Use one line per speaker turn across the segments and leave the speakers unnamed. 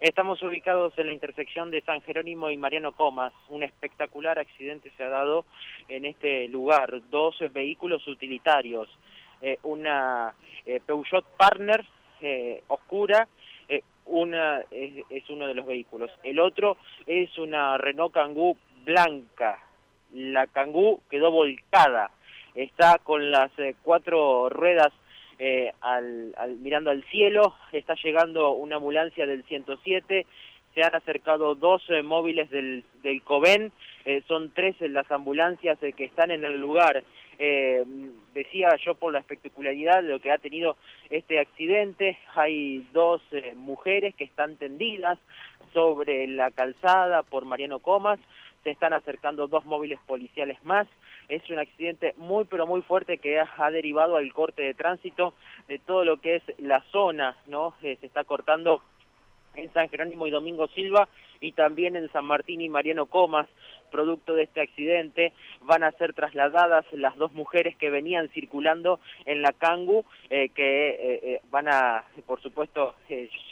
Estamos ubicados en la intersección de San Jerónimo y Mariano Comas. Un espectacular accidente se ha dado en este lugar. Dos vehículos utilitarios. Eh, una eh, Peugeot Partner eh, oscura, una es, uno de los vehículos. El otro es una Renault Kangoo blanca. La Kangoo quedó volcada. Está con las cuatro ruedas eh, al, mirando al cielo, está llegando una ambulancia del 107, se han acercado dos eh, móviles del, del COVEN, eh, son tres las ambulancias que están en el lugar. decía yo por la espectacularidad de lo que ha tenido este accidente, hay dos mujeres que están tendidas sobre la calzada por Mariano Comas, se están acercando dos móviles policiales más, es un accidente muy pero muy fuerte que ha, derivado al corte de tránsito de todo lo que es la zona, ¿no? Eh, se está cortando en San Jerónimo y Domingo Silva y también en San Martín y Mariano Comas, producto de este accidente, van a ser trasladadas las dos mujeres que venían circulando en la Cangu, eh, que eh, van a, por supuesto,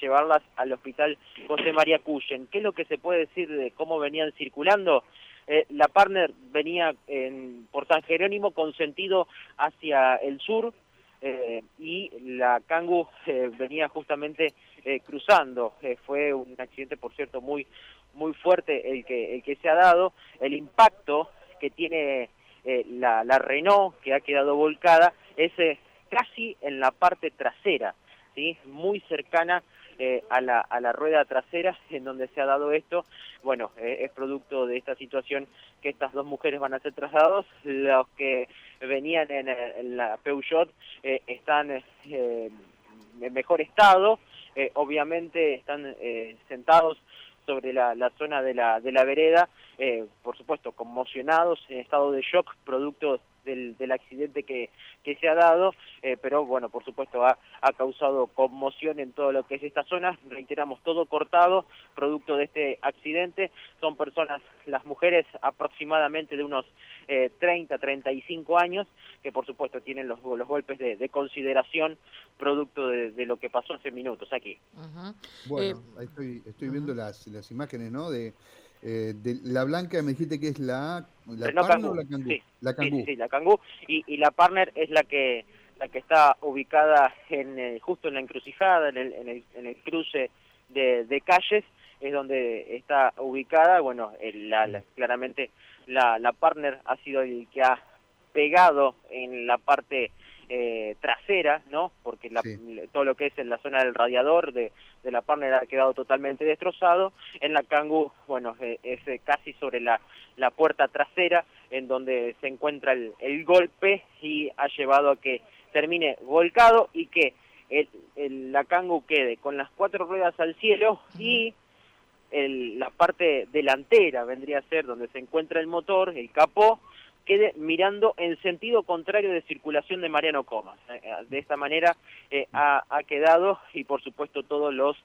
llevarlas al hospital José María Cuyen. ¿Qué es lo que se puede decir de cómo venían circulando? Eh, la partner venía en, por San Jerónimo con sentido hacia el sur eh, y la Kangu eh, venía justamente cruzando. fue un accidente, por cierto, muy muy fuerte el que el que se ha dado. El impacto que tiene la, la Renault que ha quedado volcada es casi en la parte trasera, sí, muy cercana eh, a, la, a la rueda trasera en donde se ha dado esto. Bueno, eh, es producto de esta situación que estas dos mujeres van a ser trasladados. Los que venían en, la Peugeot eh, están en mejor estado. obviamente están sentados sobre la, la, zona de la, de la vereda, por supuesto conmocionados, en estado de shock, producto del, accidente que, que, se ha dado, eh, pero bueno, por supuesto ha, ha, causado conmoción en todo lo que es esta zona, reiteramos, todo cortado, producto de este accidente, son personas, las mujeres aproximadamente de unos eh, 30, 35 años, que por supuesto tienen los, los golpes de, consideración, producto de, lo que pasó hace minutos aquí.
Bueno, eh, ahí estoy, estoy viendo las, las imágenes, ¿no? De eh, de la blanca me dijiste que es la,
la Partner o la Cangú. Sí, la Cangú. Sí, la Cangú. Y, y, la Partner es la que la que está ubicada en eh, justo en la encrucijada, en el, en el, en el cruce de, de, calles, es donde está ubicada. Bueno, la, claramente la, la Partner ha sido el que ha pegado en la parte eh, trasera, ¿no? Porque todo lo que es en la zona del radiador de, de la partner ha quedado totalmente destrozado. En la Kangoo, bueno, eh, es eh, casi sobre la, la puerta trasera en donde se encuentra el, el golpe y ha llevado a que termine volcado y que el, la Kangoo quede con las cuatro ruedas al cielo y el, la parte delantera vendría a ser donde se encuentra el motor, el capó, quede mirando en sentido contrario de circulación de Mariano Comas. Eh, eh, de esta manera eh, ha, quedado y por supuesto todos los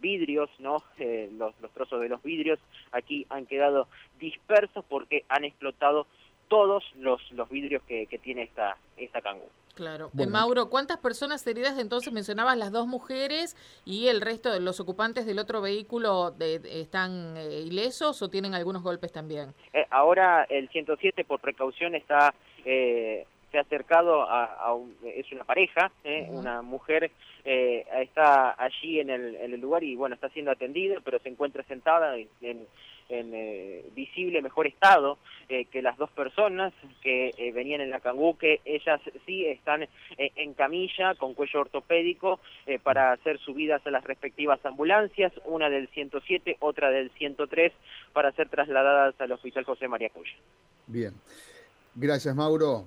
vidrios, ¿no? Los, los, trozos de los vidrios aquí han quedado dispersos porque han explotado todos los, vidrios que, que tiene esta, esta cangú.
Claro. Mauro, ¿cuántas personas heridas entonces mencionabas las dos mujeres y el resto de los ocupantes del otro vehículo de, están eh, ilesos o tienen algunos golpes también?
Eh, ahora el 107 por precaución está eh, se ha acercado a, es una pareja, una mujer está allí en el, en el lugar y bueno está siendo atendida, pero se encuentra sentada en en eh, visible mejor estado eh, que las dos personas que eh, venían en la cangú, que ellas sí están en camilla con cuello ortopédico para ser subidas a las respectivas ambulancias, una del 107, otra del 103, para ser trasladadas al Hospital José María Cuya.
Bien. Gracias, Mauro.